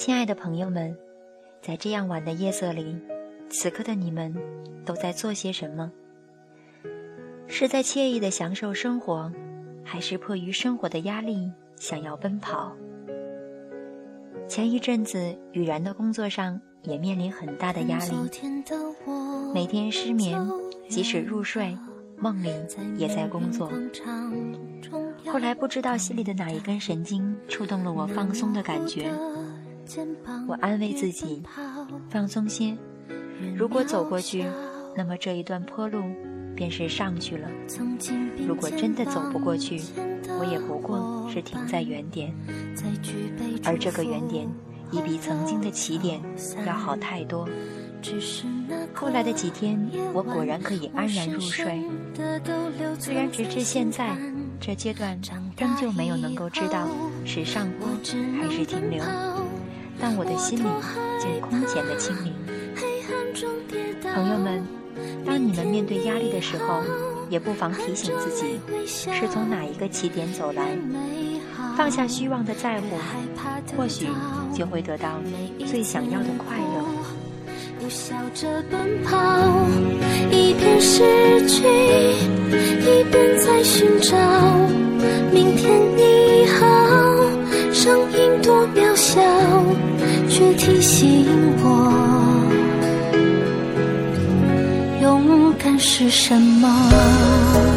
亲爱的朋友们，在这样晚的夜色里，此刻的你们都在做些什么？是在惬意的享受生活，还是迫于生活的压力想要奔跑？前一阵子，雨然的工作上也面临很大的压力，每天失眠，即使入睡，梦里也在工作。后来不知道心里的哪一根神经触动了我放松的感觉。我安慰自己，放松些。如果走过去，那么这一段坡路便是上去了；如果真的走不过去，我也不过是停在原点。而这个原点，已比曾经的起点要好太多。后来的几天，我果然可以安然入睡。虽然直至现在，这阶段仍旧没有能够知道是上坡还是停留。但我的心里竟空前的清明。朋友们，当你们面对压力的时候，也不妨提醒自己是从哪一个起点走来，放下虚妄的在乎，或许就会得到最想要的快乐。笑着奔跑，一边失去，多渺小。却提醒我，勇敢是什么。